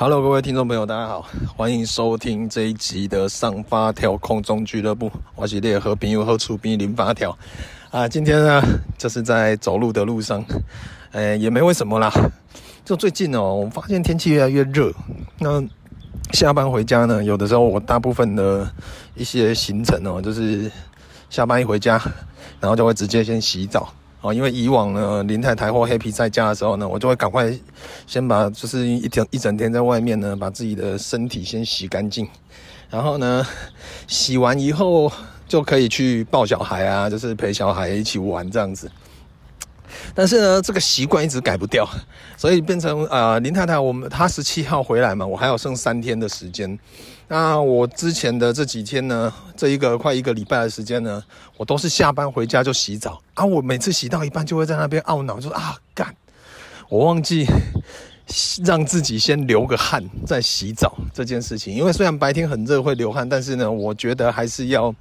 Hello，各位听众朋友，大家好，欢迎收听这一集的上发条空中俱乐部。我是列和平又和出兵零发条啊。今天呢，就是在走路的路上，呃，也没为什么啦。就最近哦，我发现天气越来越热。那下班回家呢，有的时候我大部分的一些行程哦，就是下班一回家，然后就会直接先洗澡。因为以往呢，林太太或黑皮在家的时候呢，我就会赶快先把就是一整一整天在外面呢，把自己的身体先洗干净，然后呢，洗完以后就可以去抱小孩啊，就是陪小孩一起玩这样子。但是呢，这个习惯一直改不掉，所以变成啊、呃，林太太我们她十七号回来嘛，我还有剩三天的时间。那我之前的这几天呢，这一个快一个礼拜的时间呢，我都是下班回家就洗澡啊。我每次洗到一半就会在那边懊恼，就说啊，干，我忘记让自己先流个汗再洗澡这件事情。因为虽然白天很热会流汗，但是呢，我觉得还是要。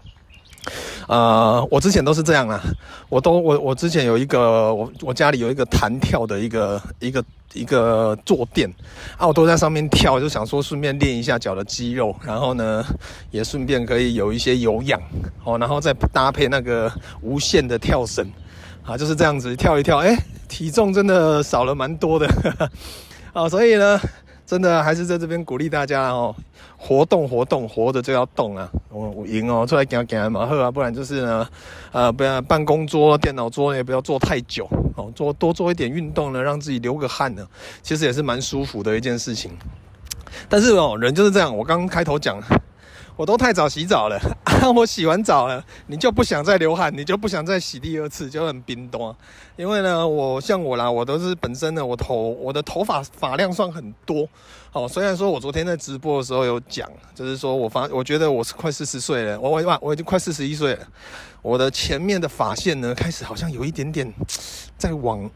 呃，我之前都是这样啊，我都我我之前有一个我我家里有一个弹跳的一个一个一个坐垫啊，我都在上面跳，就想说顺便练一下脚的肌肉，然后呢也顺便可以有一些有氧哦，然后再搭配那个无限的跳绳啊，就是这样子跳一跳，诶，体重真的少了蛮多的 啊，所以呢。真的还是在这边鼓励大家哦，活动活动，活着就要动啊！我我赢哦，出来行行嘛好啊，不然就是呢，呃，不要办公桌、电脑桌也不要坐太久哦，做多做一点运动呢，让自己流个汗呢，其实也是蛮舒服的一件事情。但是哦，人就是这样，我刚开头讲。我都太早洗澡了，啊，我洗完澡了，你就不想再流汗，你就不想再洗第二次，就很冰冻。因为呢，我像我啦，我都是本身呢，我头我的头发发量算很多。哦，虽然说我昨天在直播的时候有讲，就是说我发，我觉得我是快四十岁了，我我我已经快四十一岁了，我的前面的发线呢，开始好像有一点点在往。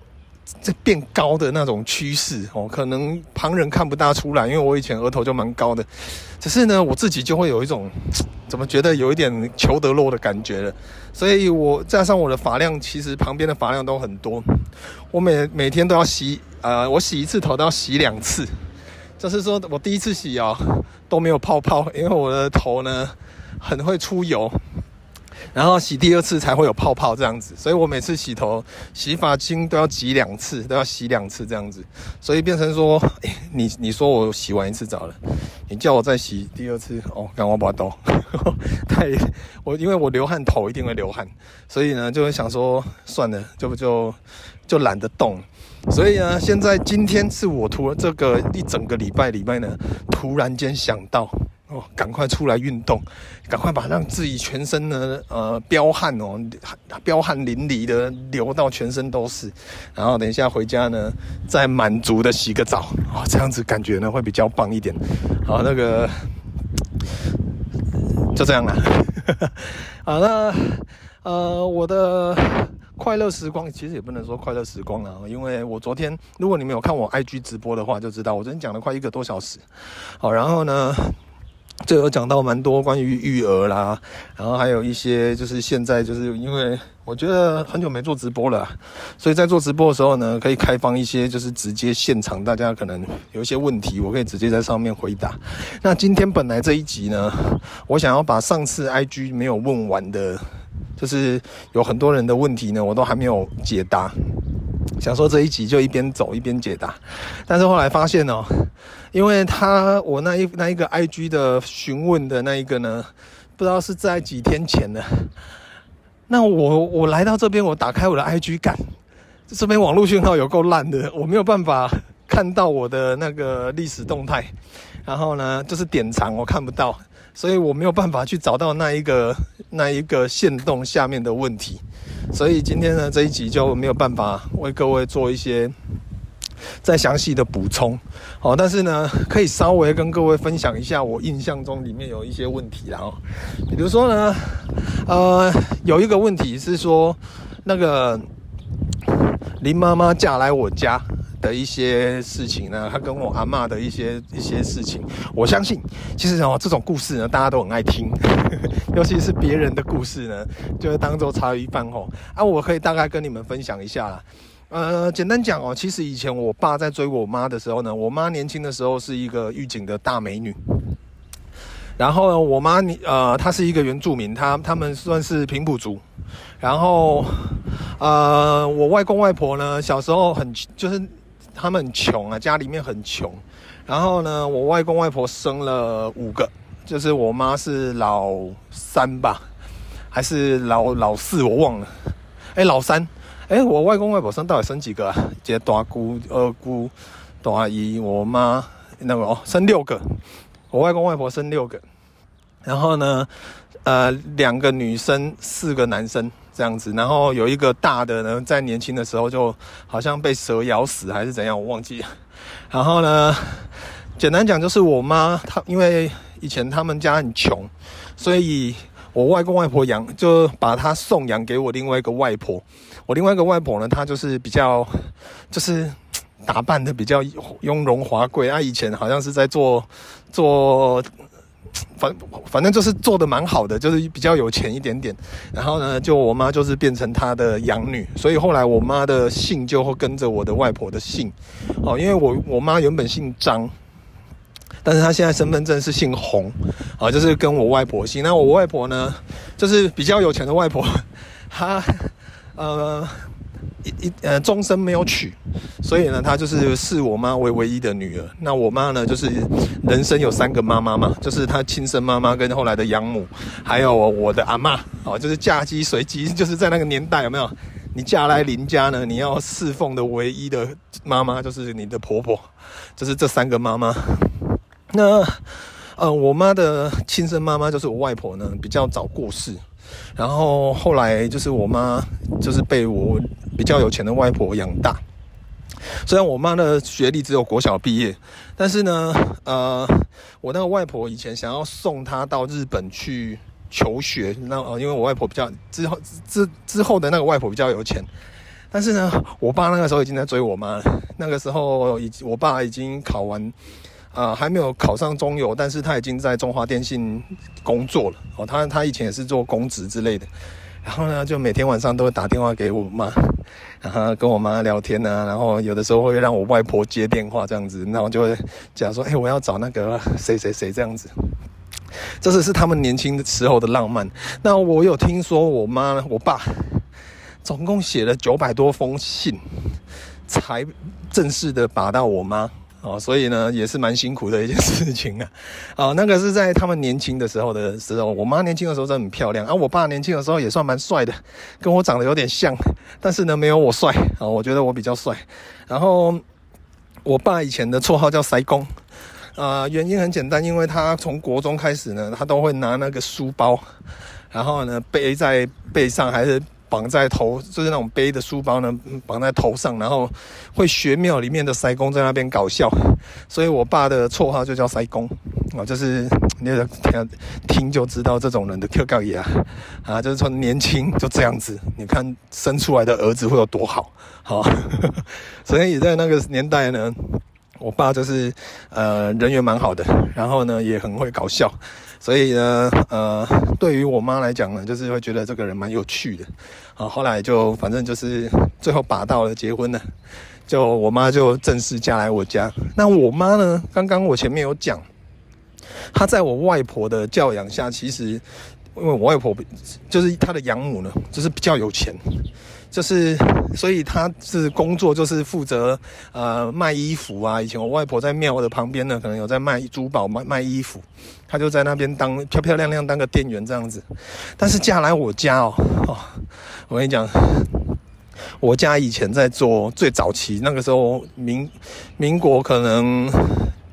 这变高的那种趋势哦，可能旁人看不大出来，因为我以前额头就蛮高的，只是呢，我自己就会有一种 怎么觉得有一点求得落的感觉了，所以我加上我的发量，其实旁边的发量都很多，我每每天都要洗，呃，我洗一次头都要洗两次，就是说我第一次洗啊都没有泡泡，因为我的头呢很会出油。然后洗第二次才会有泡泡这样子，所以我每次洗头洗发精都要挤两次，都要洗两次这样子，所以变成说，你你说我洗完一次澡了，你叫我再洗第二次哦，赶快把它倒，太我因为我流汗头一定会流汗，所以呢就会想说算了，就不就就懒得动，所以呢现在今天是我突然这个一整个礼拜礼拜呢突然间想到。哦，赶快出来运动，赶快把让自己全身呢，呃，彪汗哦，彪汗淋漓的流到全身都是，然后等一下回家呢，再满足的洗个澡，哦，这样子感觉呢会比较棒一点。好，那个就这样啦。好，那呃，我的快乐时光其实也不能说快乐时光了，因为我昨天如果你们有看我 IG 直播的话，就知道我昨天讲了快一个多小时。好，然后呢。这有讲到蛮多关于育儿啦，然后还有一些就是现在就是因为我觉得很久没做直播了，所以在做直播的时候呢，可以开放一些就是直接现场，大家可能有一些问题，我可以直接在上面回答。那今天本来这一集呢，我想要把上次 IG 没有问完的，就是有很多人的问题呢，我都还没有解答。想说这一集就一边走一边解答，但是后来发现哦，因为他我那一那一个 IG 的询问的那一个呢，不知道是在几天前的。那我我来到这边，我打开我的 IG 干，这边网络讯号有够烂的，我没有办法看到我的那个历史动态，然后呢就是点藏我看不到，所以我没有办法去找到那一个 那一个线动下面的问题。所以今天呢，这一集就没有办法为各位做一些再详细的补充，好，但是呢，可以稍微跟各位分享一下我印象中里面有一些问题，然后，比如说呢，呃，有一个问题是说，那个林妈妈嫁来我家。的一些事情呢，他跟我阿嬷的一些一些事情，我相信，其实哦，这种故事呢，大家都很爱听，尤其是别人的故事呢，就会当做茶余饭后啊。我可以大概跟你们分享一下啦。呃，简单讲哦，其实以前我爸在追我妈的时候呢，我妈年轻的时候是一个狱警的大美女。然后呢，我妈你呃，她是一个原住民，她他们算是平埔族。然后呃，我外公外婆呢，小时候很就是他们很穷啊，家里面很穷。然后呢，我外公外婆生了五个，就是我妈是老三吧，还是老老四，我忘了。哎，老三。哎，我外公外婆生到底生几个啊？姐大姑、二姑、大姨，我妈那个哦，生六个。我外公外婆生六个。然后呢，呃，两个女生，四个男生这样子。然后有一个大的呢，在年轻的时候就好像被蛇咬死还是怎样，我忘记了。然后呢，简单讲就是我妈她因为以前他们家很穷，所以我外公外婆养就把她送养给我另外一个外婆。我另外一个外婆呢，她就是比较就是打扮的比较雍容华贵。她以前好像是在做做。反反正就是做的蛮好的，就是比较有钱一点点。然后呢，就我妈就是变成她的养女，所以后来我妈的姓就会跟着我的外婆的姓。哦，因为我我妈原本姓张，但是她现在身份证是姓洪，啊，就是跟我外婆姓。那我外婆呢，就是比较有钱的外婆，她呃。一一呃，终身没有娶，所以呢，她就是视我妈为唯一的女儿。那我妈呢，就是人生有三个妈妈嘛，就是她亲生妈妈跟后来的养母，还有我的阿妈哦，就是嫁鸡随鸡，就是在那个年代有没有？你嫁来邻家呢，你要侍奉的唯一的妈妈就是你的婆婆，就是这三个妈妈。那呃，我妈的亲生妈妈就是我外婆呢，比较早过世。然后后来就是我妈，就是被我比较有钱的外婆养大。虽然我妈的学历只有国小毕业，但是呢，呃，我那个外婆以前想要送她到日本去求学，那呃，因为我外婆比较之后之之后的那个外婆比较有钱，但是呢，我爸那个时候已经在追我妈。那个时候已我爸已经考完。啊、还没有考上中油，但是他已经在中华电信工作了。哦，他他以前也是做公职之类的。然后呢，就每天晚上都会打电话给我妈，然后跟我妈聊天啊。然后有的时候会让我外婆接电话这样子，然后就会讲说：“哎、我要找那个谁谁谁这样子。”这是是他们年轻的时候的浪漫。那我有听说我妈我爸总共写了九百多封信，才正式的把到我妈。哦，所以呢，也是蛮辛苦的一件事情啊。哦，那个是在他们年轻的时候的时候，我妈年轻的时候真的很漂亮啊。我爸年轻的时候也算蛮帅的，跟我长得有点像，但是呢，没有我帅啊。我觉得我比较帅。然后我爸以前的绰号叫塞工，啊，原因很简单，因为他从国中开始呢，他都会拿那个书包，然后呢背在背上，还是。绑在头，就是那种背的书包呢，绑在头上，然后会学庙里面的塞公在那边搞笑，所以我爸的绰号就叫塞公啊，就是你听听就知道这种人的 Q 告爷啊，就是从年轻就这样子，你看生出来的儿子会有多好，好，所以在那个年代呢，我爸就是呃人缘蛮好的，然后呢也很会搞笑。所以呢，呃，对于我妈来讲呢，就是会觉得这个人蛮有趣的，啊，后来就反正就是最后把到了结婚了，就我妈就正式嫁来我家。那我妈呢，刚刚我前面有讲，她在我外婆的教养下，其实因为我外婆就是她的养母呢，就是比较有钱。就是，所以他是工作就是负责呃卖衣服啊。以前我外婆在庙的旁边呢，可能有在卖珠宝、卖卖衣服，他就在那边当漂漂亮亮当个店员这样子。但是嫁来我家哦，哦，我跟你讲，我家以前在做最早期那个时候民民国可能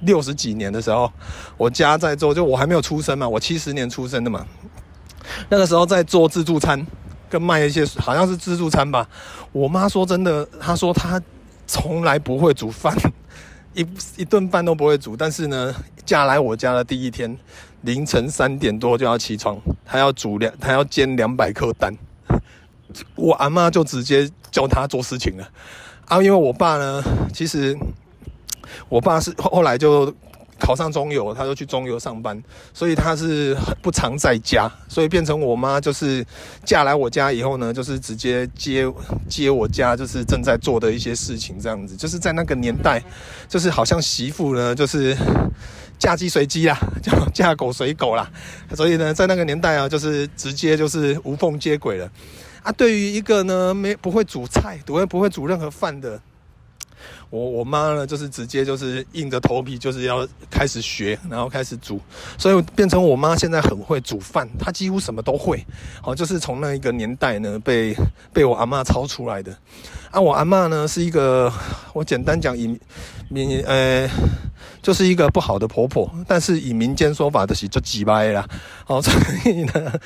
六十几年的时候，我家在做，就我还没有出生嘛，我七十年出生的嘛，那个时候在做自助餐。跟卖一些好像是自助餐吧，我妈说真的，她说她从来不会煮饭，一一顿饭都不会煮。但是呢，嫁来我家的第一天，凌晨三点多就要起床，她要煮两，她要煎两百颗蛋。我阿妈就直接教她做事情了。啊，因为我爸呢，其实我爸是后来就考上中油，他就去中油上班，所以他是不常在家，所以变成我妈就是嫁来我家以后呢，就是直接接接我家，就是正在做的一些事情，这样子，就是在那个年代，就是好像媳妇呢，就是嫁鸡随鸡啦，就嫁狗随狗啦，所以呢，在那个年代啊，就是直接就是无缝接轨了啊。对于一个呢没不会煮菜，不会不会煮任何饭的。我我妈呢，就是直接就是硬着头皮，就是要开始学，然后开始煮，所以变成我妈现在很会煮饭，她几乎什么都会。好，就是从那一个年代呢，被被我阿嬷抄出来的。啊，我阿嬷呢是一个，我简单讲以民呃，就是一个不好的婆婆，但是以民间说法的是就几掰啦。好，所以呢，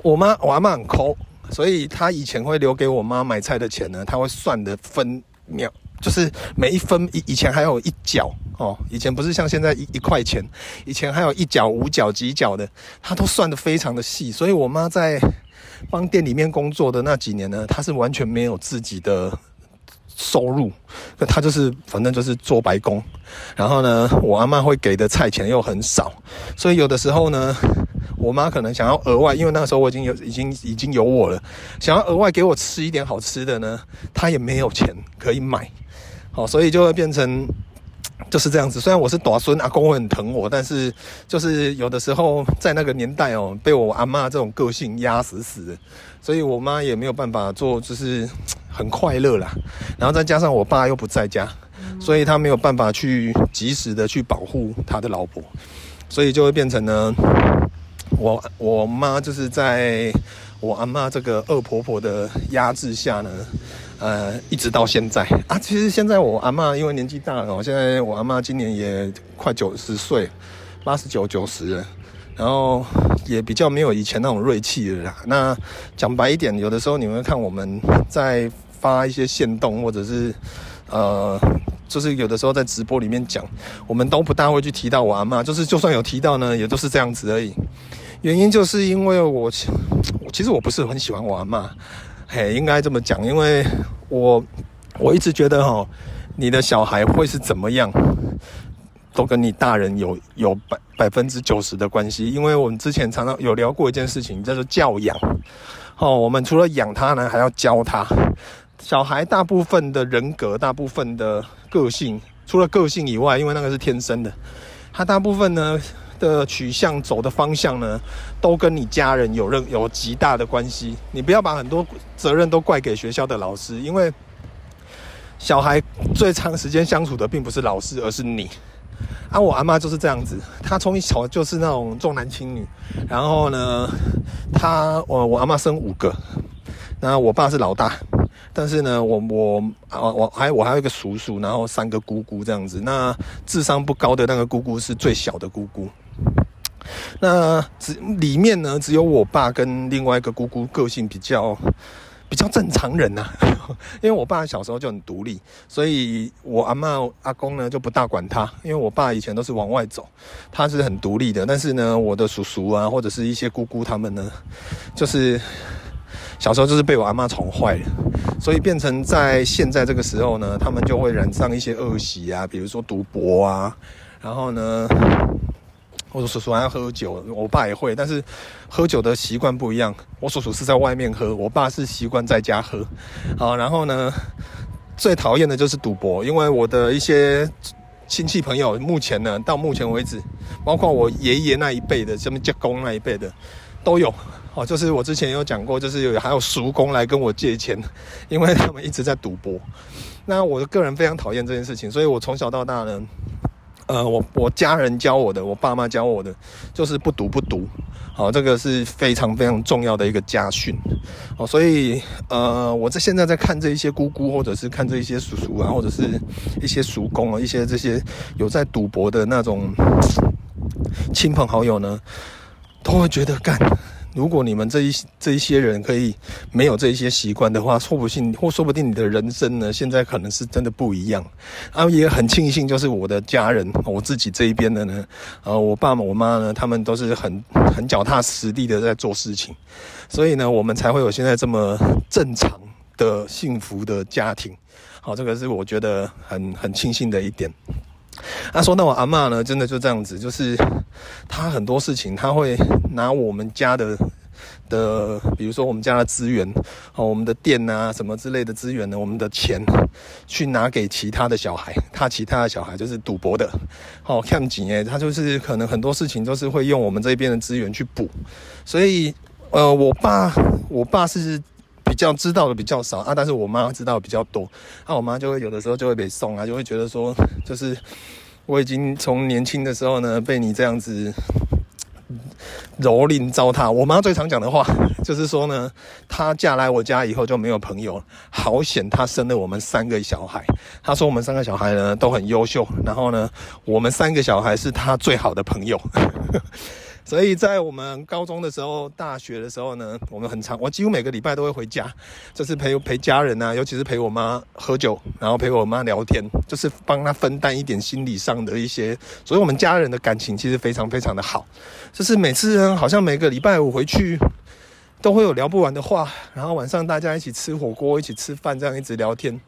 我妈我阿嬷很抠，所以她以前会留给我妈买菜的钱呢，她会算的分。秒就是每一分以以前还有一角哦，以前不是像现在一一块钱，以前还有一角五角几角的，他都算得非常的细。所以我妈在帮店里面工作的那几年呢，她是完全没有自己的收入，她就是反正就是做白工。然后呢，我阿嬷会给的菜钱又很少，所以有的时候呢。我妈可能想要额外，因为那个时候我已经有已经已经有我了，想要额外给我吃一点好吃的呢，她也没有钱可以买，好，所以就会变成就是这样子。虽然我是大孙，阿公会很疼我，但是就是有的时候在那个年代哦，被我阿嬷这种个性压死死的，所以我妈也没有办法做，就是很快乐啦。然后再加上我爸又不在家，所以他没有办法去及时的去保护他的老婆，所以就会变成呢。我我妈就是在我阿妈这个恶婆婆的压制下呢，呃，一直到现在啊。其实现在我阿妈因为年纪大了，现在我阿妈今年也快九十岁，八十九九十了，然后也比较没有以前那种锐气了啦。那讲白一点，有的时候你会看我们在发一些线动，或者是呃。就是有的时候在直播里面讲，我们都不大会去提到我阿嬷，就是就算有提到呢，也都是这样子而已。原因就是因为我，其实我不是很喜欢我阿嬷，嘿，应该这么讲，因为我我一直觉得哈，你的小孩会是怎么样，都跟你大人有有百百分之九十的关系。因为我们之前常常有聊过一件事情，叫做教养。哦，我们除了养他呢，还要教他。小孩大部分的人格，大部分的个性，除了个性以外，因为那个是天生的，他大部分呢的取向走的方向呢，都跟你家人有任有极大的关系。你不要把很多责任都怪给学校的老师，因为小孩最长时间相处的并不是老师，而是你。啊，我阿妈就是这样子，她从小就是那种重男轻女，然后呢，她我我阿妈生五个，那我爸是老大。但是呢，我我啊，我还我还有一个叔叔，然后三个姑姑这样子。那智商不高的那个姑姑是最小的姑姑。那只里面呢，只有我爸跟另外一个姑姑个性比较比较正常人呐、啊。因为我爸小时候就很独立，所以我阿嬷阿公呢就不大管他。因为我爸以前都是往外走，他是很独立的。但是呢，我的叔叔啊，或者是一些姑姑他们呢，就是。小时候就是被我阿嬷宠坏了，所以变成在现在这个时候呢，他们就会染上一些恶习啊，比如说赌博啊，然后呢，我叔叔还要喝酒，我爸也会，但是喝酒的习惯不一样。我叔叔是在外面喝，我爸是习惯在家喝。好，然后呢，最讨厌的就是赌博，因为我的一些亲戚朋友，目前呢，到目前为止，包括我爷爷那一辈的，什么舅公那一辈的，都有。哦，就是我之前有讲过，就是有还有叔公来跟我借钱，因为他们一直在赌博。那我个人非常讨厌这件事情，所以我从小到大呢，呃，我我家人教我的，我爸妈教我的，就是不赌不赌。好，这个是非常非常重要的一个家训。哦，所以呃，我在现在在看这一些姑姑，或者是看这一些叔叔啊，或者是一些叔公啊，一些这些有在赌博的那种亲朋好友呢，都会觉得干。如果你们这一这一些人可以没有这一些习惯的话，说不定或说不定你的人生呢，现在可能是真的不一样。啊，也很庆幸，就是我的家人，我自己这一边的呢，呃，我爸我妈呢，他们都是很很脚踏实地的在做事情，所以呢，我们才会有现在这么正常的幸福的家庭。好，这个是我觉得很很庆幸的一点。啊，说到我阿嬷呢，真的就这样子，就是她很多事情，她会拿我们家的的，比如说我们家的资源，哦，我们的店啊什么之类的资源呢，我们的钱，去拿给其他的小孩，他其他的小孩就是赌博的，哦，看紧诶，他就是可能很多事情都是会用我们这边的资源去补，所以，呃，我爸，我爸是比较知道的比较少啊，但是我妈知道比较多，那、啊、我妈就会有的时候就会被送啊，就会觉得说，就是我已经从年轻的时候呢，被你这样子。蹂躏糟蹋，我妈最常讲的话就是说呢，她嫁来我家以后就没有朋友，好险她生了我们三个小孩。她说我们三个小孩呢都很优秀，然后呢，我们三个小孩是她最好的朋友。所以在我们高中的时候、大学的时候呢，我们很常，我几乎每个礼拜都会回家，就是陪陪家人啊，尤其是陪我妈喝酒，然后陪我妈聊天，就是帮她分担一点心理上的一些。所以我们家人的感情其实非常非常的好，就是每次呢，好像每个礼拜五回去都会有聊不完的话，然后晚上大家一起吃火锅、一起吃饭，这样一直聊天。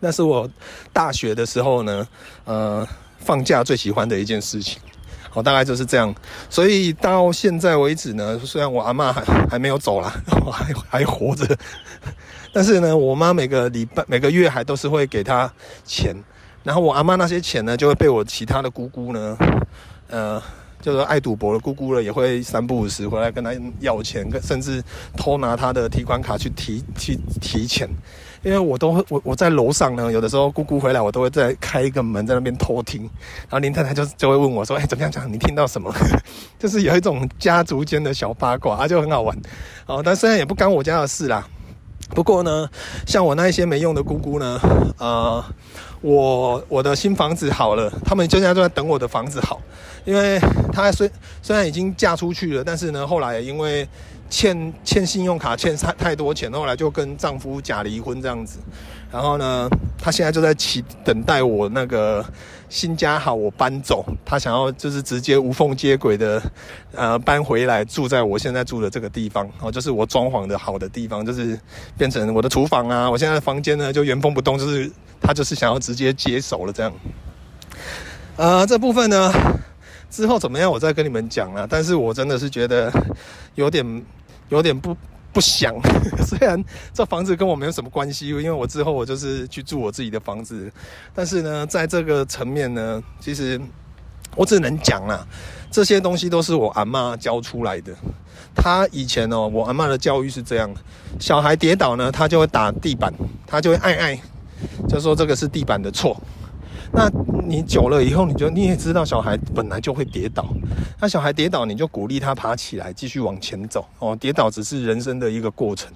那是我大学的时候呢，呃，放假最喜欢的一件事情。哦，大概就是这样，所以到现在为止呢，虽然我阿妈还还没有走啦，我 还还活着，但是呢，我妈每个礼拜每个月还都是会给她钱，然后我阿妈那些钱呢，就会被我其他的姑姑呢，呃。就是爱赌博的姑姑了，也会三不五时回来跟他要钱，甚至偷拿他的提款卡去提去提钱。因为我都我我在楼上呢，有的时候姑姑回来，我都会再开一个门在那边偷听。然后林太太就就会问我说：“哎，怎么样讲？你听到什么？” 就是有一种家族间的小八卦，啊，就很好玩。哦，但虽然也不干我家的事啦。不过呢，像我那一些没用的姑姑呢，呃，我我的新房子好了，他们现在都在等我的房子好，因为她虽虽然已经嫁出去了，但是呢，后来因为欠欠信用卡欠太太多钱，后来就跟丈夫假离婚这样子。然后呢，她现在就在期等待我那个新家好，我搬走。她想要就是直接无缝接轨的，呃，搬回来住在我现在住的这个地方。然哦，就是我装潢的好的地方，就是变成我的厨房啊。我现在的房间呢就原封不动，就是她就是想要直接接手了这样。呃，这部分呢之后怎么样，我再跟你们讲了。但是我真的是觉得有点有点不。不想，虽然这房子跟我没有什么关系，因为我之后我就是去住我自己的房子。但是呢，在这个层面呢，其实我只能讲啦，这些东西都是我阿妈教出来的。她以前哦，我阿妈的教育是这样：小孩跌倒呢，她就会打地板，她就会爱爱，就说这个是地板的错。那你久了以后，你就你也知道，小孩本来就会跌倒。那小孩跌倒，你就鼓励他爬起来，继续往前走。哦，跌倒只是人生的一个过程。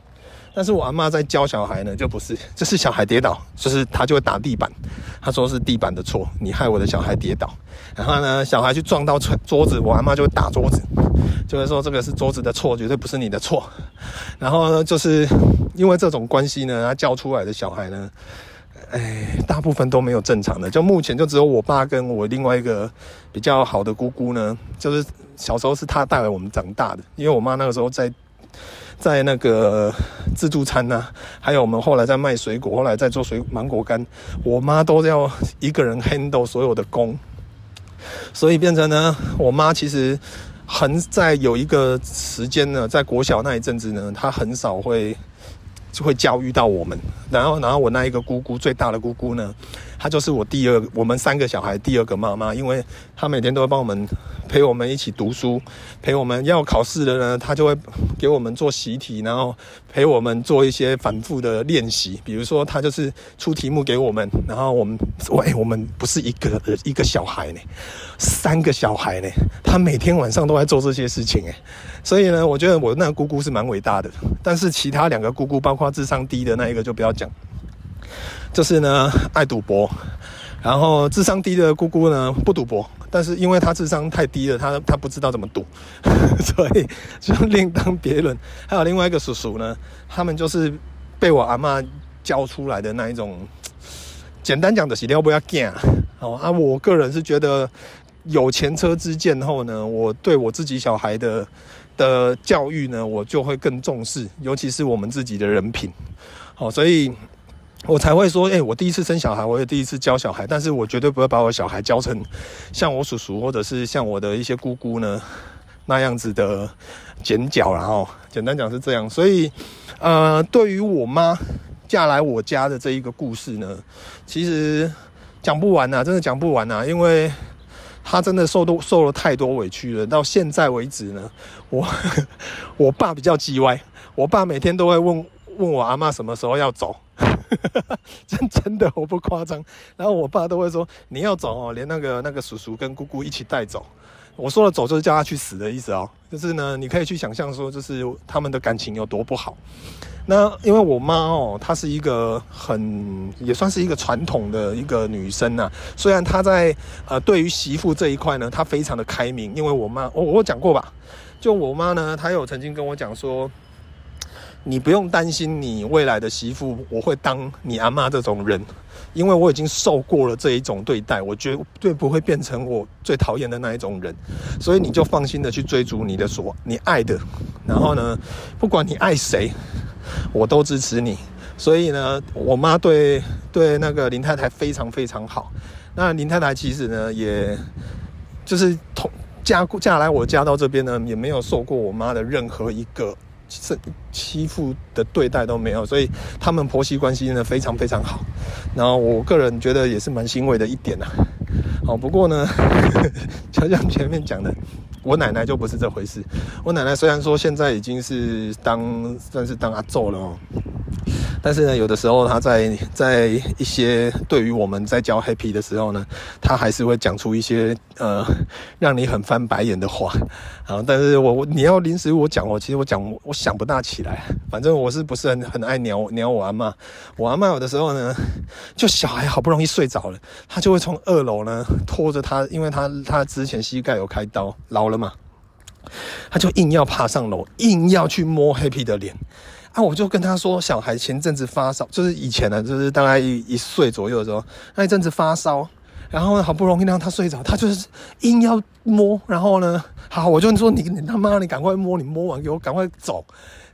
但是我阿妈在教小孩呢，就不是，就是小孩跌倒，就是他就会打地板。他说是地板的错，你害我的小孩跌倒。然后呢，小孩去撞到桌子，我阿妈就会打桌子，就会说这个是桌子的错，绝对不是你的错。然后呢，就是因为这种关系呢，他教出来的小孩呢。哎，大部分都没有正常的，就目前就只有我爸跟我另外一个比较好的姑姑呢，就是小时候是她带来我们长大的，因为我妈那个时候在在那个自助餐呐、还有我们后来在卖水果，后来在做水芒果干，我妈都要一个人 handle 所有的工，所以变成呢，我妈其实很在有一个时间呢，在国小那一阵子呢，她很少会。就会教育到我们，然后，然后我那一个姑姑，最大的姑姑呢，她就是我第二，我们三个小孩第二个妈妈，因为她每天都会帮我们陪我们一起读书，陪我们要考试的呢，她就会给我们做习题，然后陪我们做一些反复的练习。比如说，她就是出题目给我们，然后我们，喂，我们不是一个一个小孩呢，三个小孩呢，她每天晚上都在做这些事情，诶，所以呢，我觉得我那个姑姑是蛮伟大的，但是其他两个姑姑，包括智商低的那一个就不要讲，就是呢爱赌博，然后智商低的姑姑呢不赌博，但是因为她智商太低了，她她不知道怎么赌，所以就另当别论。还有另外一个叔叔呢，他们就是被我阿嬷教出来的那一种，简单讲的是要不要干哦啊，我个人是觉得有前车之鉴后呢，我对我自己小孩的。的教育呢，我就会更重视，尤其是我们自己的人品。好，所以我才会说，哎、我第一次生小孩，我也第一次教小孩，但是我绝对不会把我小孩教成像我叔叔或者是像我的一些姑姑呢那样子的剪脚，然后简单讲是这样。所以，呃，对于我妈嫁来我家的这一个故事呢，其实讲不完呐、啊，真的讲不完呐、啊，因为她真的受都受了太多委屈了。到现在为止呢，我我爸比较叽歪，我爸每天都会问问我阿嬷什么时候要走。真真的我不夸张，然后我爸都会说，你要走哦，连那个那个叔叔跟姑姑一起带走。我说了走就是叫他去死的意思哦，就是呢，你可以去想象说，就是他们的感情有多不好。那因为我妈哦，她是一个很也算是一个传统的一个女生呐，虽然她在呃对于媳妇这一块呢，她非常的开明。因为我妈，我我讲过吧，就我妈呢，她有曾经跟我讲说。你不用担心，你未来的媳妇我会当你阿妈这种人，因为我已经受过了这一种对待，我绝对不会变成我最讨厌的那一种人，所以你就放心的去追逐你的所你爱的，然后呢，不管你爱谁，我都支持你。所以呢，我妈对对那个林太太非常非常好。那林太太其实呢，也就是同嫁嫁来我家到这边呢，也没有受过我妈的任何一个。是欺负的对待都没有，所以他们婆媳关系呢非常非常好。然后我个人觉得也是蛮欣慰的一点呐。好，不过呢，就像前面讲的，我奶奶就不是这回事。我奶奶虽然说现在已经是当算是当阿祖了哦。但是呢，有的时候她在在一些对于我们在教 Happy 的时候呢，他还是会讲出一些呃让你很翻白眼的话啊。但是我我你要临时我讲，我其实我讲我想不大起来。反正我是不是很很爱鸟鸟我阿嬷？我阿嬷有的时候呢，就小孩好不容易睡着了，他就会从二楼呢拖着他，因为他他之前膝盖有开刀，老了嘛，他就硬要爬上楼，硬要去摸 Happy 的脸。啊、我就跟他说，小孩前阵子发烧，就是以前呢，就是大概一一岁左右的时候，那一阵子发烧，然后，好不容易让他睡着，他就是硬要摸，然后呢，好，我就说你你他妈，你赶快摸，你摸完给我赶快走。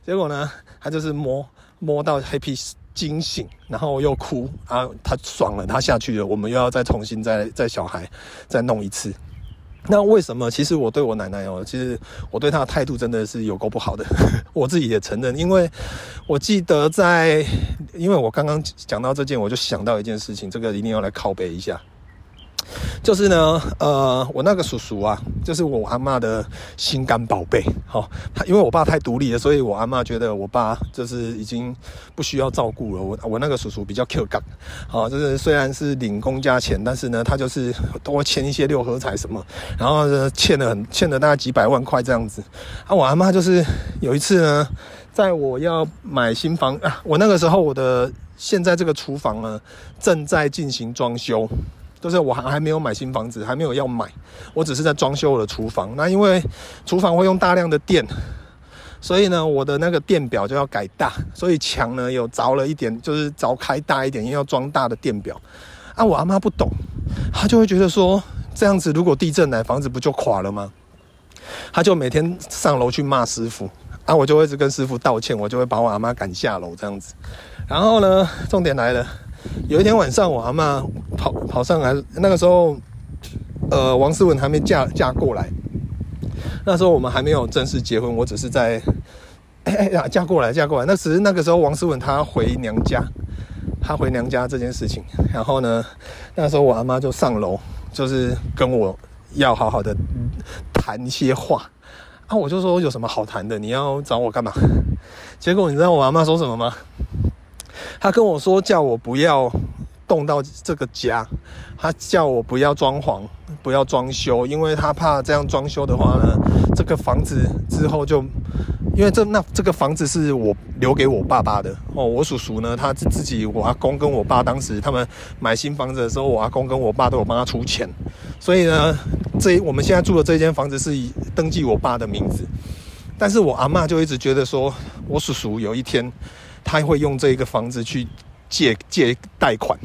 结果呢，他就是摸摸到 Happy 惊醒，然后又哭，啊，他爽了，他下去了，我们又要再重新再再小孩再弄一次。那为什么？其实我对我奶奶哦，其实我对她的态度真的是有够不好的，我自己也承认。因为我记得在，因为我刚刚讲到这件，我就想到一件事情，这个一定要来拷贝一下。就是呢，呃，我那个叔叔啊，就是我阿嬷的心肝宝贝。好，他因为我爸太独立了，所以我阿嬷觉得我爸就是已经不需要照顾了。我我那个叔叔比较 Q 感，好，就是虽然是领公家钱，但是呢，他就是多签一些六合彩什么，然后呢，欠了很欠了大概几百万块这样子。啊，我阿嬷就是有一次呢，在我要买新房啊，我那个时候我的现在这个厨房呢正在进行装修。就是我还还没有买新房子，还没有要买，我只是在装修我的厨房。那因为厨房会用大量的电，所以呢，我的那个电表就要改大，所以墙呢有凿了一点，就是凿开大一点，因为要装大的电表。啊，我阿妈不懂，她就会觉得说，这样子如果地震来，房子不就垮了吗？她就每天上楼去骂师傅，啊，我就会一直跟师傅道歉，我就会把我阿妈赶下楼这样子。然后呢，重点来了。有一天晚上，我阿妈跑跑上来，那个时候，呃，王思文还没嫁嫁过来。那时候我们还没有正式结婚，我只是在，嫁过来，嫁过来。那时那个时候，王思文他回娘家，他回娘家这件事情。然后呢，那时候我阿妈就上楼，就是跟我要好好的谈一些话。啊，我就说有什么好谈的？你要找我干嘛？结果你知道我阿妈说什么吗？他跟我说，叫我不要动到这个家，他叫我不要装潢，不要装修，因为他怕这样装修的话呢，这个房子之后就，因为这那这个房子是我留给我爸爸的哦，我叔叔呢，他自己我阿公跟我爸当时他们买新房子的时候，我阿公跟我爸都有帮他出钱，所以呢，这我们现在住的这间房子是以登记我爸的名字，但是我阿嬷就一直觉得说我叔叔有一天。他会用这一个房子去借借贷款，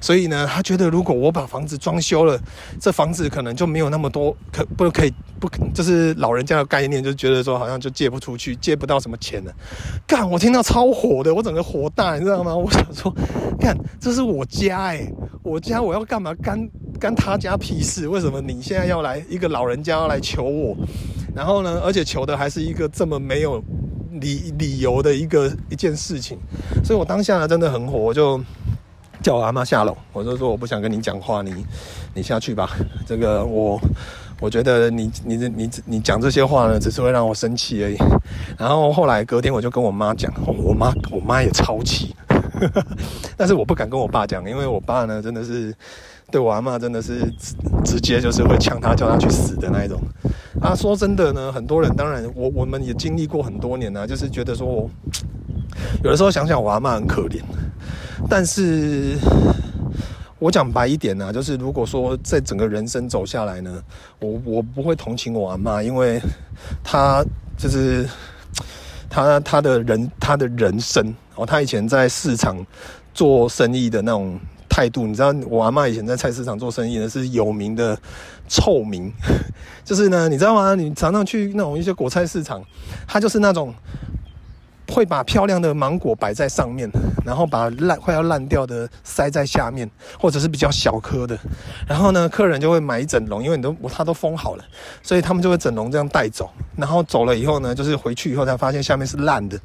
所以呢，他觉得如果我把房子装修了，这房子可能就没有那么多可不可以不就是老人家的概念，就觉得说好像就借不出去，借不到什么钱了。干，我听到超火的，我整个火大，你知道吗？我想说，干，这是我家哎、欸，我家我要干嘛？干干他家屁事？为什么你现在要来一个老人家要来求我？然后呢，而且求的还是一个这么没有理理由的一个一件事情，所以我当下呢真的很火，我就。叫我阿妈下楼，我就说我不想跟你讲话，你你下去吧。这个我我觉得你你你你讲这些话呢，只是会让我生气而已。然后后来隔天我就跟我妈讲，我妈我妈也超气，但是我不敢跟我爸讲，因为我爸呢真的是对我阿妈真的是直直接就是会呛他叫他去死的那一种。啊，说真的呢，很多人当然我我们也经历过很多年啊，就是觉得说 有的时候想想我阿妈很可怜。但是，我讲白一点呢、啊，就是如果说在整个人生走下来呢，我我不会同情我阿嬷，因为她就是她她的人她的人生哦，她以前在市场做生意的那种态度，你知道，我阿妈以前在菜市场做生意呢是有名的臭名，就是呢，你知道吗？你常常去那种一些果菜市场，她就是那种。会把漂亮的芒果摆在上面，然后把烂快要烂掉的塞在下面，或者是比较小颗的。然后呢，客人就会买一整笼，因为你都他都封好了，所以他们就会整笼这样带走。然后走了以后呢，就是回去以后才发现下面是烂的。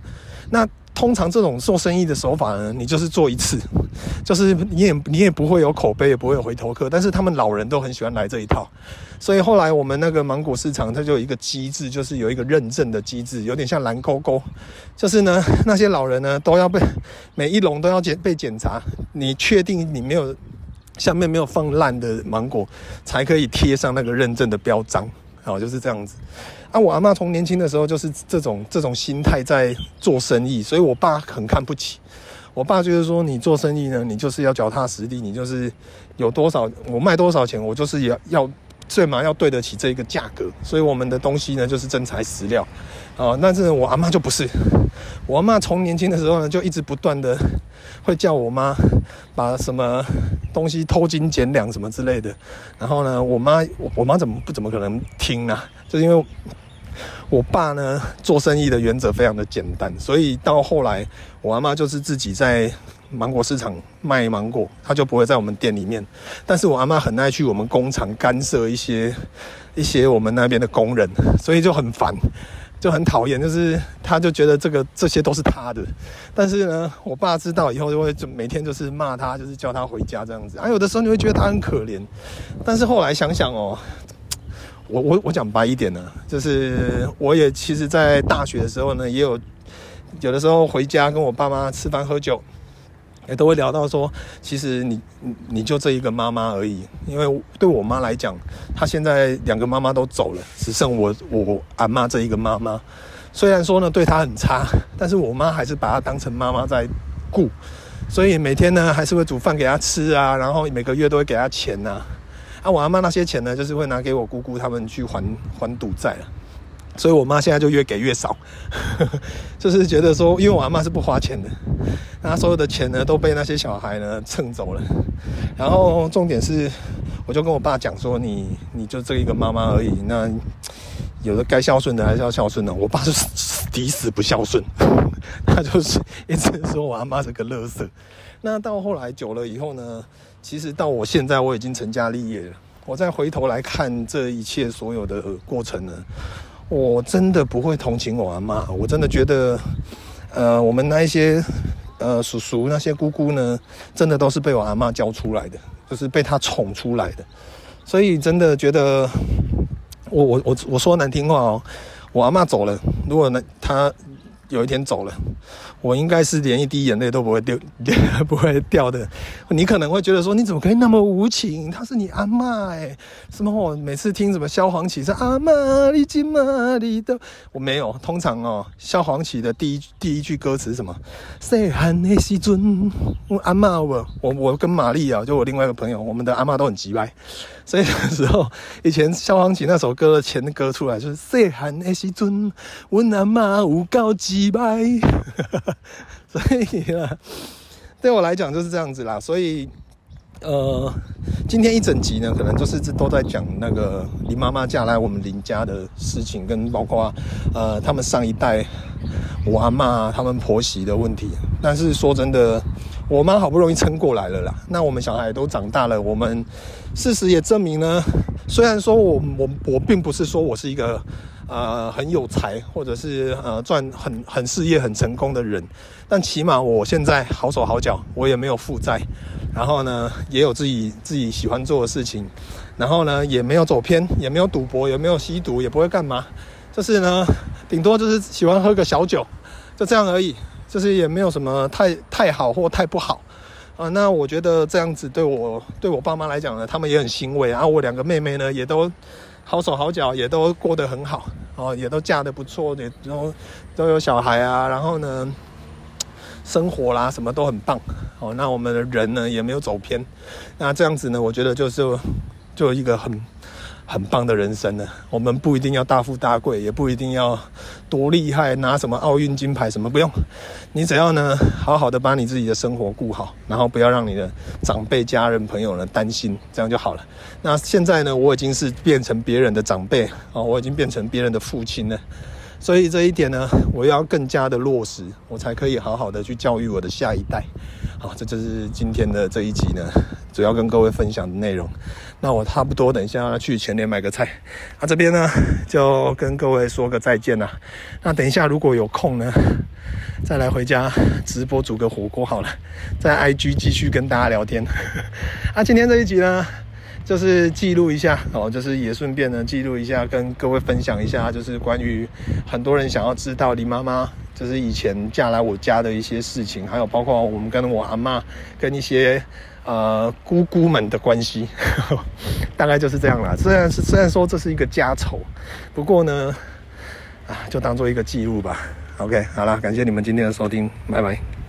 那通常这种做生意的手法呢，你就是做一次，就是你也你也不会有口碑，也不会有回头客。但是他们老人都很喜欢来这一套，所以后来我们那个芒果市场，它就有一个机制，就是有一个认证的机制，有点像蓝勾勾，就是呢那些老人呢都要被每一笼都要检被检查，你确定你没有下面没有放烂的芒果，才可以贴上那个认证的标章。好，就是这样子。啊，我阿嬷从年轻的时候就是这种这种心态在做生意，所以我爸很看不起。我爸就是说，你做生意呢，你就是要脚踏实地，你就是有多少我卖多少钱，我就是要要最码要对得起这个价格。所以我们的东西呢，就是真材实料。啊，但是我阿妈就不是。我阿妈从年轻的时候呢，就一直不断的会叫我妈把什么东西偷斤减两什么之类的。然后呢，我妈我妈怎么不怎么可能听呢？就是因为我爸呢做生意的原则非常的简单，所以到后来我阿妈就是自己在芒果市场卖芒果，她就不会在我们店里面。但是我阿妈很爱去我们工厂干涉一些一些我们那边的工人，所以就很烦。就很讨厌，就是他就觉得这个这些都是他的，但是呢，我爸知道以后就会就每天就是骂他，就是叫他回家这样子。啊，有的时候你会觉得他很可怜，但是后来想想哦，我我我讲白一点呢，就是我也其实，在大学的时候呢，也有有的时候回家跟我爸妈吃饭喝酒。也都会聊到说，其实你你就这一个妈妈而已，因为对我妈来讲，她现在两个妈妈都走了，只剩我我阿嬷这一个妈妈。虽然说呢对她很差，但是我妈还是把她当成妈妈在顾，所以每天呢还是会煮饭给她吃啊，然后每个月都会给她钱呐。啊，我阿妈那些钱呢，就是会拿给我姑姑他们去还还赌债了。所以我妈现在就越给越少，就是觉得说，因为我阿妈是不花钱的，那所有的钱呢都被那些小孩呢蹭走了。然后重点是，我就跟我爸讲说，你你就这一个妈妈而已，那有的该孝顺的还是要孝顺的。我爸就是抵死不孝顺，他就是一直说我阿妈是个垃圾。那到后来久了以后呢，其实到我现在我已经成家立业了，我再回头来看这一切所有的过程呢。我真的不会同情我阿妈，我真的觉得，呃，我们那一些呃叔叔那些姑姑呢，真的都是被我阿妈教出来的，就是被她宠出来的，所以真的觉得，我我我我说难听话哦，我阿妈走了，如果呢她。有一天走了，我应该是连一滴眼泪都不会掉，不会掉的。你可能会觉得说，你怎么可以那么无情？他是你阿嬷哎，什么我每次听什么萧煌奇是阿嬷你今嘛你的，我没有。通常哦，萧煌奇的第一 第一句歌词是什么？细汉的时阵，我阿嬷我我我跟玛丽啊，就我另外一个朋友，我们的阿嬷都很急掰。所以那时候，以前萧煌奇那首歌的前歌出来就是“细汉的时阵，我阿嬷有够机掰”，所以啊，对我来讲就是这样子啦。所以呃，今天一整集呢，可能就是都在讲那个林妈妈嫁来我们林家的事情，跟包括呃他们上一代我阿妈他们婆媳的问题。但是说真的，我妈好不容易撑过来了啦。那我们小孩都长大了，我们事实也证明呢，虽然说我我我并不是说我是一个。呃，很有才，或者是呃赚很很事业很成功的人，但起码我现在好手好脚，我也没有负债，然后呢，也有自己自己喜欢做的事情，然后呢，也没有走偏，也没有赌博，也没有吸毒，也不会干嘛，就是呢，顶多就是喜欢喝个小酒，就这样而已，就是也没有什么太太好或太不好啊。那我觉得这样子对我对我爸妈来讲呢，他们也很欣慰，然后我两个妹妹呢也都。好手好脚，也都过得很好哦，也都嫁得不错，也都都有小孩啊。然后呢，生活啦什么都很棒哦。那我们的人呢也没有走偏，那这样子呢，我觉得就是就一个很。很棒的人生呢，我们不一定要大富大贵，也不一定要多厉害，拿什么奥运金牌什么不用，你只要呢好好的把你自己的生活顾好，然后不要让你的长辈、家人、朋友呢担心，这样就好了。那现在呢，我已经是变成别人的长辈啊，我已经变成别人的父亲了。所以这一点呢，我要更加的落实，我才可以好好的去教育我的下一代。好，这就是今天的这一集呢，主要跟各位分享的内容。那我差不多等一下要去前联买个菜，那这边呢就跟各位说个再见啦。那等一下如果有空呢，再来回家直播煮个火锅好了，在 IG 继续跟大家聊天。那 今天这一集呢，就是记录一下哦，就是也顺便呢记录一下，跟各位分享一下，就是关于很多人想要知道林妈妈，就是以前嫁来我家的一些事情，还有包括我们跟我阿妈跟一些呃姑姑们的关系，大概就是这样啦。虽然是虽然说这是一个家丑，不过呢，啊，就当做一个记录吧。OK，好啦，感谢你们今天的收听，拜拜。